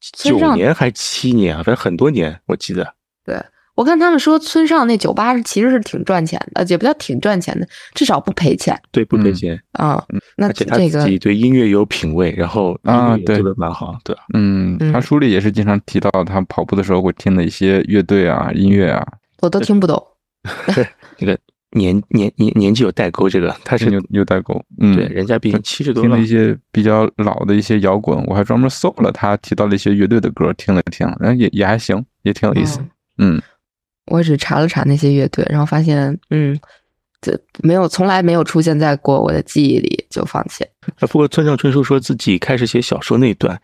九上，年还七年啊，反正很多年，我记得。对我看他们说村上那酒吧是其实是挺赚钱的，也不叫挺赚钱的，至少不赔钱对，不赔嗯钱，啊。那这个自己对音乐有品味，然后啊对做的蛮好，对吧？嗯，他嗯书里也是经常提到他跑步的时候会听的一些乐队啊、音乐啊，我都听不懂。那个年年年年纪有代沟，这个他是有有代沟。嗯，对，人家毕竟七十多了听了一，些比较老的一些摇滚，我还专门搜了他提到了一些乐队的歌，听了听，然后也也还行，也挺有意思。嗯我只查了查那些乐队，然后发现，嗯，这没有，从来没有出现在过我的记忆里，就放弃不过村上春树说自己开始写小说那一段，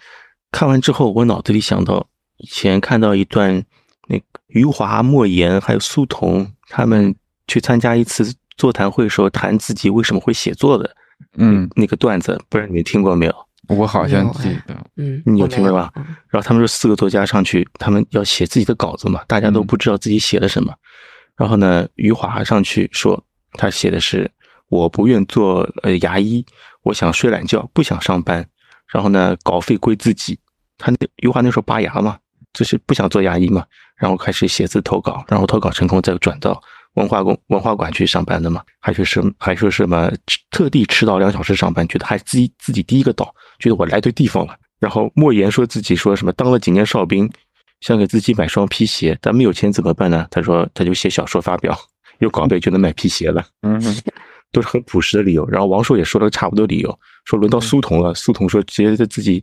看完之后，我脑子里想到以前看到一段，那个余华、莫言还有苏童他们去参加一次座谈会时候谈自己为什么会写作的嗯，那个段子，不知道你们听过没有？我好像记得，嗯，你有听过吧嗯然后他们说四个作家上去，他们要写自己的稿子嘛，大家都嗯不知道自己写了什么。然后呢，余华上去说，他写的是我不愿做呃牙医，我想睡懒觉，不想上班。然后呢，稿费归自己。他那余华那时候拔牙嘛，就是不想做牙医嘛，然后开始写字投稿，然后投稿成功再转到文化宫文化馆去上班的嘛，还是什还说什么特地迟到两小时上班，觉得还自己自己第一个到，觉得我来对地方了。然后莫言说自己说什么当了几年哨兵，想给自己买双皮鞋，但没有钱怎么办呢？他说他就写小说发表，有稿费就能买皮鞋了。嗯，都是很朴实的理由。然后王朔也说了差不多理由，说轮到苏童了，苏童说觉得自己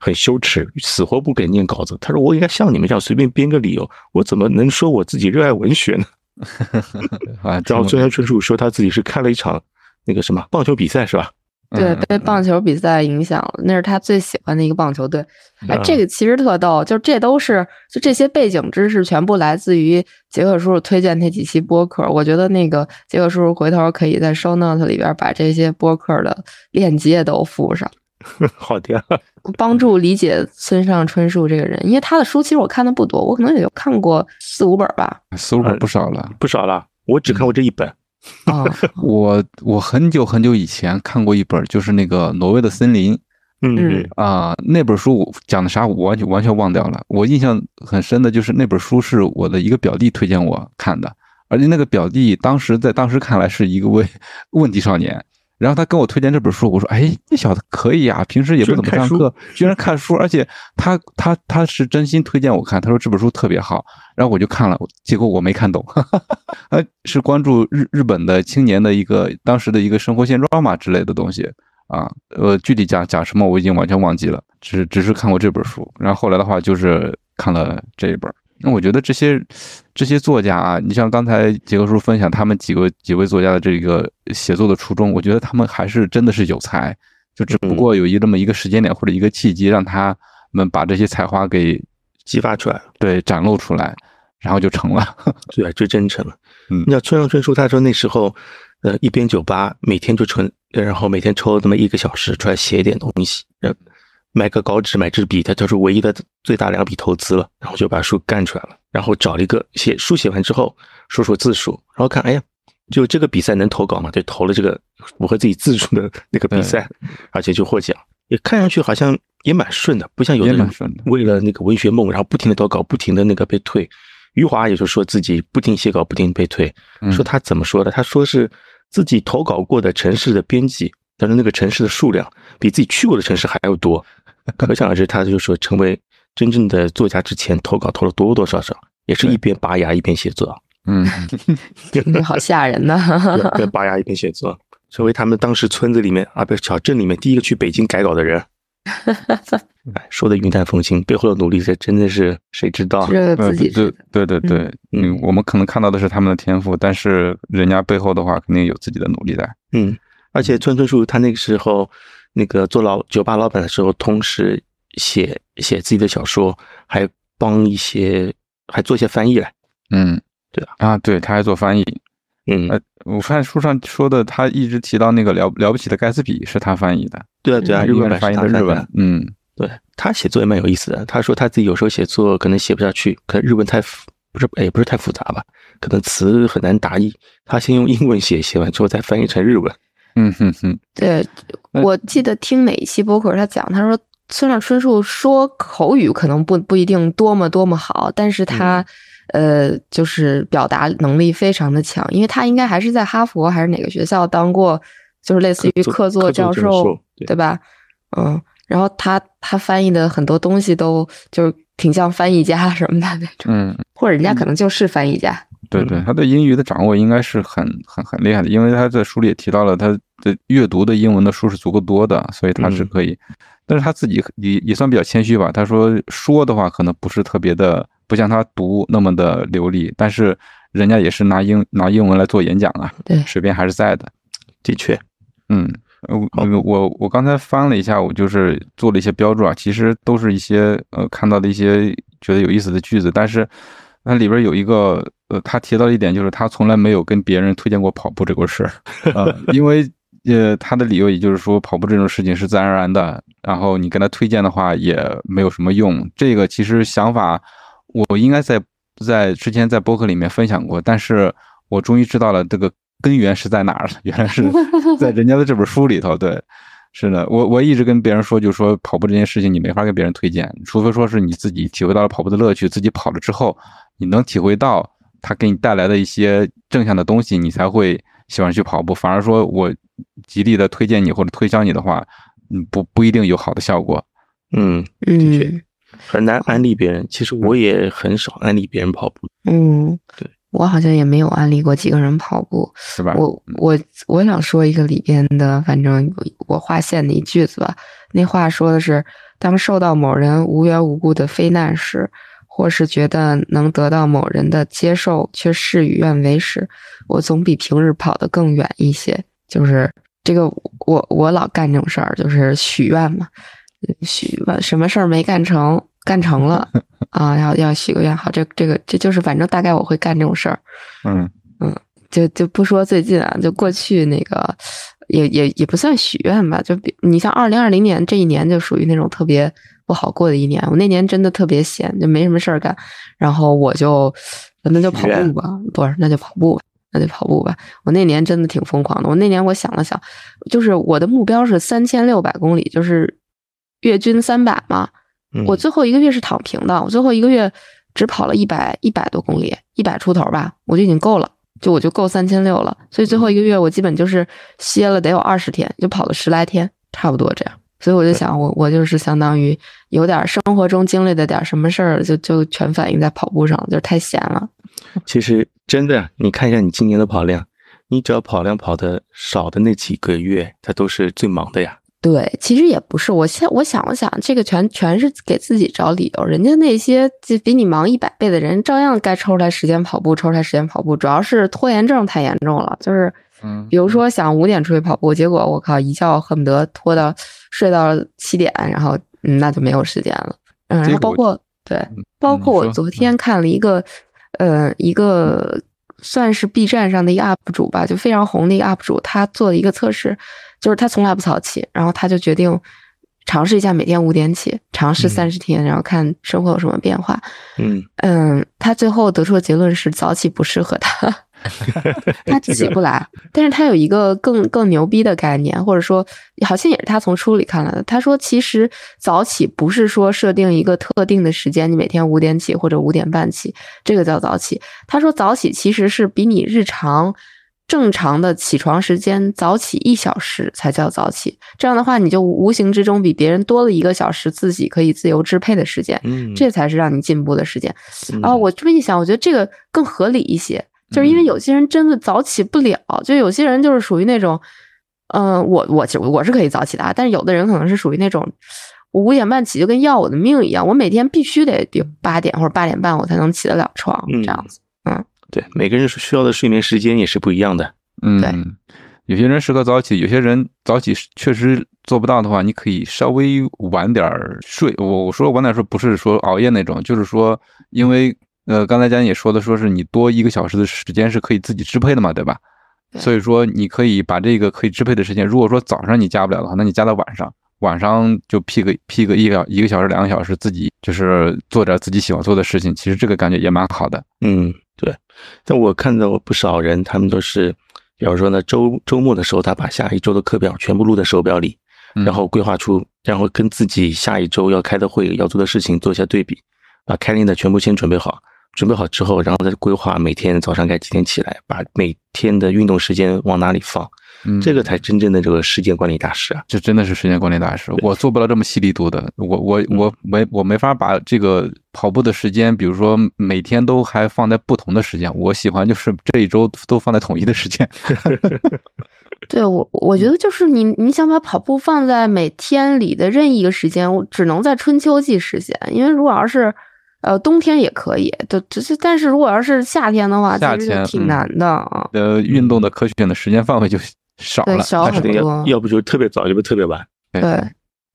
很羞耻，死活不给念稿子。他说我应该像你们这样随便编个理由，我怎么能说我自己热爱文学呢？啊，然后村上春树说他自己是看了一场那个什么棒球比赛，是吧？对，被棒球比赛影响了，那是他最喜欢的一个棒球队。哎，这个其实特逗，就这都是就这些背景知识全部来自于杰克叔叔推荐那几期播客。我觉得那个杰克叔叔回头可以在 show note 里边把这些播客的链接都附上。好听，帮助理解村上春树这个人，因为他的书其实我看的不多，我可能也就看过四五本吧，四五本不少了，不少了。我只看过这一本。啊，我我很久很久以前看过一本，就是那个《挪威的森林》。嗯啊，那本书讲的啥，我完全完全忘掉了。我印象很深的就是那本书是我的一个表弟推荐我看的，而且那个表弟当时在当时看来是一个问 问题少年。然后他跟我推荐这本书，我说：“哎，那小子可以啊，平时也不怎么上课，居然看书，而且他他他是真心推荐我看，他说这本书特别好。”然后我就看了，结果我没看懂，呃，是关注日日本的青年的一个当时的一个生活现状嘛之类的东西啊，呃，具体讲讲什么我已经完全忘记了，只只是看过这本书，然后后来的话就是看了这一本。那我觉得这些这些作家啊，你像刚才杰克叔分享他们几个几位作家的这个写作的初衷，我觉得他们还是真的是有才，就只不过有一这么一个时间点或者一个契机，让他们把这些才华给激发出来了，对，展露出来，然后就成了，对，最真诚了。嗯，你像村上春树，他说那时候，呃，一边酒吧每天就纯，然后每天抽那么一个小时出来写一点东西，买个稿纸，买支笔，他就是唯一的最大两笔投资了，然后就把书干出来了，然后找了一个写书写完之后说说字数，然后看，哎呀，就这个比赛能投稿吗，就投了这个符合自己字数的 那个比赛，而且就获奖，也看上去好像也蛮顺的，不像有的人为了那个文学梦，然后不停的投稿，不停的那个被退。余华也就说自己不停写稿，不停被退，说他怎么说的？他说是自己投稿过的城市的编辑，但是那个城市的数量比自己去过的城市还要多。可想而知，他就说成为真正的作家之前，投稿投了多多少少，也是一边拔牙一边写作。嗯，好吓人呐！一边拔牙一边写作，成为他们当时村子里面啊，不是小镇里面第一个去北京改稿的人。哎，说的云淡风轻，背后的努力，这真的是谁知道？是自己对对对对，嗯，我们可能看到的是他们的天赋，但是人家背后的话，肯定有自己的努力在。嗯，而且村村树他那个时候。那个做老酒吧老板的时候，同时写写自己的小说，还帮一些，还做一些翻译来。嗯，对啊，啊，对，他还做翻译。嗯，呃，我发现书上说的，他一直提到那个了了不起的盖茨比是他翻译的。对啊，对啊，日本翻译的日文。嗯，对他写作也蛮有意思的。他说他自己有时候写作可能写不下去，可能日文太复不是，也，不是太复杂吧？可能词很难达意，他先用英文写，写完之后再翻译成日文。嗯哼哼，对，我记得听哪一期播客他讲，他说村上春树说口语可能不不一定多么多么好，但是他呃就是表达能力非常的强，因为他应该还是在哈佛还是哪个学校当过，就是类似于客座教授，对吧？嗯，然后他他翻译的很多东西都就是挺像翻译家什么的那种，嗯，或者人家可能就是翻译家。对对，他对英语的掌握应该是很很很厉害的，因为他在书里也提到了他的阅读的英文的书是足够多的，所以他是可以。但是他自己也也算比较谦虚吧，他说说的话可能不是特别的，不像他读那么的流利，但是人家也是拿英拿英文来做演讲啊，对，水平还是在的。的确，嗯，我我我刚才翻了一下，我就是做了一些标注啊，其实都是一些呃看到的一些觉得有意思的句子，但是那里边有一个。呃，他提到一点，就是他从来没有跟别人推荐过跑步这个事儿，呃，因为呃，他的理由也就是说，跑步这种事情是自然而然的，然后你跟他推荐的话也没有什么用。这个其实想法，我应该在在之前在博客里面分享过，但是我终于知道了这个根源是在哪儿了，原来是 在人家的这本书里头。对，是的，我我一直跟别人说，就是说跑步这件事情你没法跟别人推荐，除非说是你自己体会到了跑步的乐趣，自己跑了之后，你能体会到它给你带来的一些正向的东西，你才会喜欢去跑步。反而说我极力的推荐你或者推销你的话，嗯，不不一定有好的效果。嗯，的确嗯很难安利别人。其实我也很少安利别人跑步。嗯，对，我好像也没有安利过几个人跑步。是吧？我我我想说一个里边的，反正我划线的一句子吧。那话说的是，当受到某人无缘无故的非难时，或是觉得能得到某人的接受却事与愿违时，我总比平日跑得更远一些。就是这个，我我老干这种事儿，就是许愿嘛，许什么事儿没干成，干成了 啊，要要许个愿。好，这这个这就是反正大概我会干这种事儿。嗯就就不说最近啊，就过去那个，也也也不算许愿吧。就比你像二零二零年这一年，就属于那种特别不好过的一年。我那年真的特别闲，就没什么事儿干，然后我就那就跑步吧，不是那就跑步吧，那就跑步吧。我那年真的挺疯狂的。我那年我想了想，就是我的目标是三千六百公里，就是月均三百嘛。嗯我最后一个月是躺平的，我最后一个月只跑了一百一百多公里，一百出头吧，我就已经够了，就我就够三千六了。所以最后一个月我基本就是歇了得有二十天，就跑了十来天，差不多这样。所以我就想，我我就是相当于有点生活中经历的点什么事儿，就就全反映在跑步上，就是太闲了。其实真的，你看一下你今年的跑量，你只要跑量跑的少的那几个月，它都是最忙的呀。对，其实也不是，我现我想了想，这个全全是给自己找理由。人家那些就比你忙一百倍的人，照样该抽出来时间跑步，抽出来时间跑步。主要是拖延症太严重了，就是嗯比如说想五点出去跑步，结果我靠一觉恨不得拖到睡到七点，然后嗯那就没有时间了。嗯，然后包括对，包括我昨天看了一个，呃，一个算是 B 站上的一个 UP 主吧，就非常红的一个 UP 主，他做了一个测试，就是他从来不早起，然后他就决定尝试一下每天五点起，尝试嗯三十天，然后看生活有什么变化。嗯，嗯，他最后得出的结论是早起不适合他，他起不来。但是他有一个更更牛逼的概念，或者说好像也是他从书里看来的。他说，其实早起不是说设定一个特定的时间，你每天五点起或者五点半起，这个叫早起。他说，早起其实是比你日常。正常的起床时间早起一小时才叫早起，这样的话你就无形之中比别人多了一个小时自己可以自由支配的时间，嗯这才是让你进步的时间。嗯啊，我这么一想，我觉得这个更合理一些，就是因为嗯有些人真的早起不了，就有些人就是属于那种，嗯、我我其实我是可以早起的啊，但是有的人可能是属于那种，我五点半起就跟要我的命一样，我每天必须得有八点或者八点半我才能起得了床，嗯这样子。嗯对，每个人需要的睡眠时间也是不一样的。嗯，对有些人适合早起，有些人早起确实做不到的话，你可以稍微晚点儿睡。我我说晚点儿睡不是说熬夜那种，就是说，因为呃刚才佳音也说的，说是你多一个小时的时间是可以自己支配的嘛，对吧？对所以说你可以把这个可以支配的时间，如果说早上你加不了的话，那你加到晚上，晚上就批个批个一个一个小时两个小时，自己就是做点自己喜欢做的事情，其实这个感觉也蛮好的。嗯，对。但我看到不少人，他们都是，比方说呢，周周末的时候，他把下一周的课表全部录在手表里，嗯然后规划出，然后跟自己下一周要开的会、要做的事情做一下对比，把开练的全部先准备好，准备好之后，然后再规划每天早上该几点起来，把每天的运动时间往哪里放，嗯这个才真正的这个时间管理大师啊。这真的是时间管理大师，我做不了这么细力度的，我我嗯我没我没法把这个跑步的时间，比如说每天都还放在不同的时间，我喜欢就是这一周都放在统一的时间。对我，我觉得就是你，你想把跑步放在每天里的任意一个时间，我只能在春秋季实现，因为如果要是，呃，冬天也可以，就，只是但是如果要是夏天的话，夏天挺嗯难的啊。呃，运动的可选的时间范围就少了。对少很多要要不就特别早，要不特别晚，对，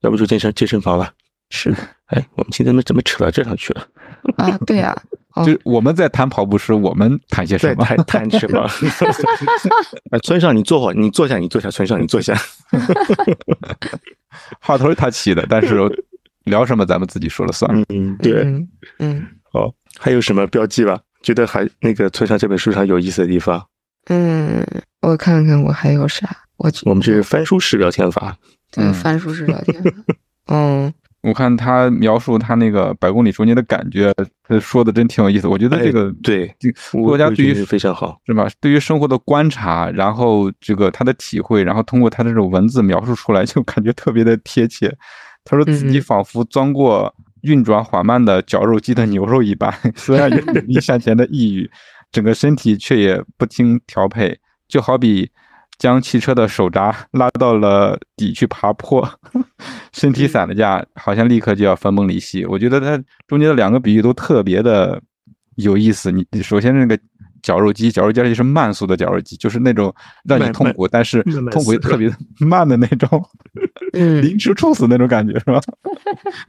要不就健身健身房了。是的 哎，我们今天怎么怎么扯到这上去了？啊，对啊，哦就我们在谈跑步时，我们谈些什么？在谈谈什么？哎，村上，你坐会儿，你坐下，你坐下，村上，你坐下。话头是他起的，但是聊什么咱们自己说了算。嗯，对。嗯嗯，哦，还有什么标记吧？觉得还那个村上这本书上有意思的地方？嗯，我看看我还有啥？我我们这是翻书式聊天法，对嗯翻书式聊天法。嗯，我看他描述他那个百公里中间的感觉，他说的真挺有意思。我觉得这个、哎对作家对于非常好。是吧？对于生活的观察，然后这个他的体会，然后通过他这种文字描述出来，就感觉特别的贴切。他说自己嗯仿佛钻过运转缓慢的绞肉机的牛肉一般，虽然有努力向前的抑郁，整个身体却也不听调配，就好比将汽车的手闸拉到了底去爬坡，身体散了架，好像立刻就要分崩离析。我觉得他中间的两个比喻都特别的有意思。你你首先那个绞肉机，绞肉机而且是慢速的绞肉机，就是那种让你痛苦，但是痛苦死特别 慢的那种，嗯临时处死那种感觉是吧？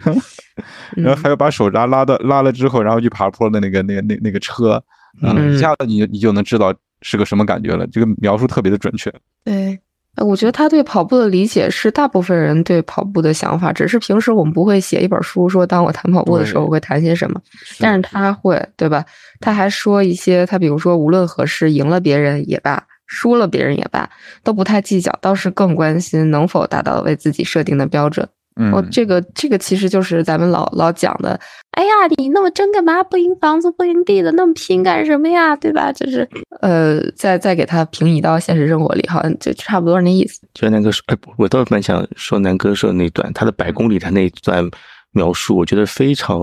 然后还有把手闸拉到拉了之后，然后去爬坡的那个那个那那个车，嗯，嗯一下子你你就能知道是个什么感觉了。这个描述特别的准确。对，呃我觉得他对跑步的理解是大部分人对跑步的想法，只是平时我们不会写一本书说，当我谈跑步的时候我会谈些什么，但是他会，对吧？他还说一些，他比如说无论何时，赢了别人也罢，输了别人也罢，都不太计较，倒是更关心能否达到为自己设定的标准。嗯，哦，这个这个其实就是咱们老老讲的，哎呀，你那么争干嘛？不赢房子不赢地的，那么拼干什么呀？对吧？就是呃，再再给它平移到现实生活里，好像就差不多那意思。就像南哥说，哎，我倒是蛮想说南哥说的那段，他的百公里他那一段描述，我觉得非常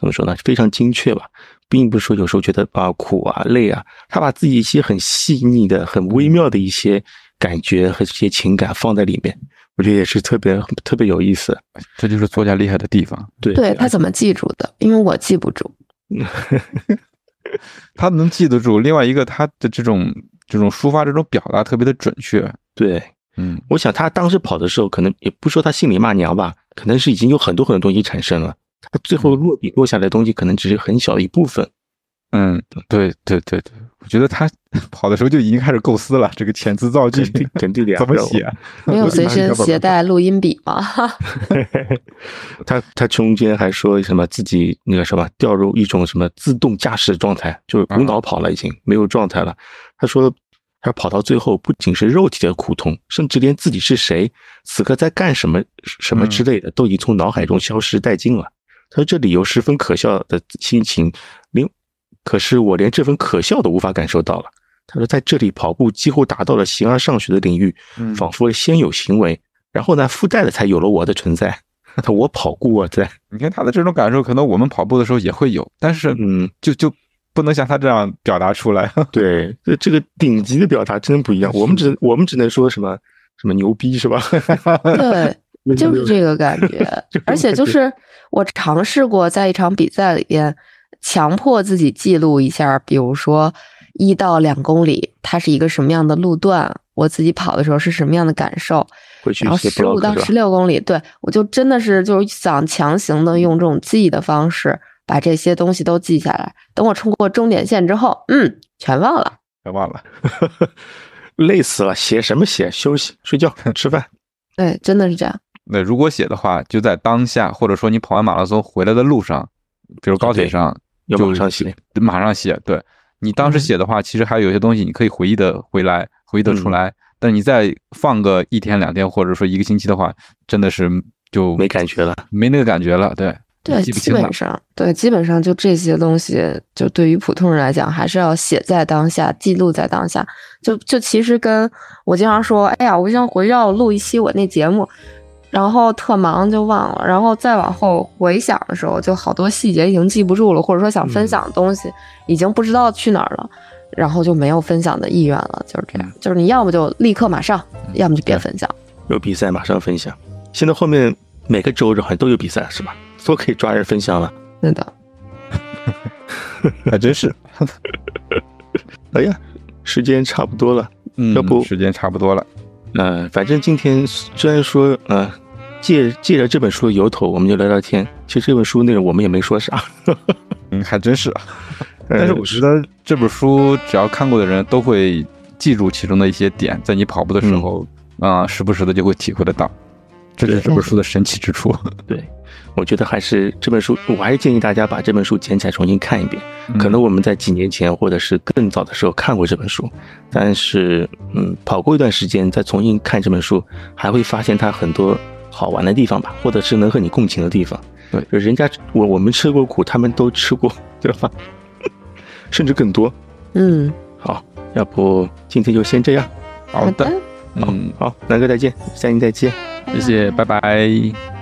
怎么说呢？非常精确吧，并不是说有时候觉得啊苦啊累啊，他把自己一些很细腻的、很微妙的一些感觉和这些情感放在里面，我觉得也是特别特别有意思。这就是作家厉害的地方，对对他怎么记住的？因为我记不住。他能记得住。另外一个，他的这种这种抒发、这种表达特别的准确。对，嗯，我想他当时跑的时候，可能也不说他心里骂娘吧，可能是已经有很多很多东西产生了。他最后落笔落下来的东西，可能只是很小的一部分。嗯，对对对对，我觉得他 跑的时候就已经开始构思了，这个遣词造句肯定肯定的呀 怎么然后写？没有随身携带录音笔吗？他他中间还说什么自己那个什么掉入一种什么自动驾驶状态，就是无脑跑了，已经没有状态了。他说他跑到最后，不仅是肉体的苦痛，甚至连自己是谁、此刻在干什么、什么之类的，都已经从脑海中消失殆尽了。他说这理由十分可笑的心情，连可是我连这份可笑都无法感受到了。他说在这里跑步几乎达到了形而上学的领域，嗯仿佛先有行为，然后呢附带的才有了我的存在。他我跑过我在，你看他的这种感受，可能我们跑步的时候也会有，但是嗯，就就不能像他这样表达出来。对，这这个顶级的表达真不一样。我们只我们只能说什么什么牛逼是吧？对，就是这个感觉。而且就是我尝试过在一场比赛里边，强迫自己记录一下，比如说一到两公里，它是一个什么样的路段，我自己跑的时候是什么样的感受。回去写然后十五到十？六公里，对我就真的是就是想强行的用这种记忆的方式把这些东西都记下来。等我冲过终点线之后，嗯，全忘了。全忘了，累死了，写什么写？休息、睡觉、吃饭。对，真的是这样。那如果写的话，就在当下，或者说你跑完马拉松回来的路上，比如高铁上，要就马上写，马上写。对你当时写的话，其实还有一些东西你可以回忆的回来，回忆的出来。但你再放个一天两天，或者说一个星期的话，真的是就没感觉了。没那个感觉了。对，对，基本。上对，基本上就这些东西，就对于普通人来讲，还是要写在当下，记录在当下。就就其实跟我经常说，哎呀，我想回绕录一期我那节目，然后特忙就忘了，然后再往后回想的时候，就好多细节已经记不住了，或者说想分享的东西已经不知道去哪儿了，然后就没有分享的意愿了，就是这样。就是你要么就立刻马上，要么就别分享。有比赛马上分享。现在后面每个周好像都有比赛是吧？都可以抓人分享了。是的，还真是。哎呀，时间差不多了。嗯，要不时间差不多了。呃，反正今天虽然说呃，借借着这本书的由头，我们就聊聊天。其实这本书内容我们也没说啥。嗯，还真是。但但是我觉得这本书只要看过的人都会记住其中的一些点，在你跑步的时候啊、时不时的就会体会得到，这是这本书的神奇之处。对，我觉得还是这本书，我还是建议大家把这本书捡起来重新看一遍。可能我们在几年前或者是更早的时候看过这本书，但是嗯，跑过一段时间再重新看这本书，还会发现它很多好玩的地方吧，或者是能和你共情的地方。对，就人家我我们吃过苦，他们都吃过，对吧？甚至更多。嗯，好，要不今天就先这样。好的，的，嗯，好，南哥再见，下期再见。谢谢，拜拜。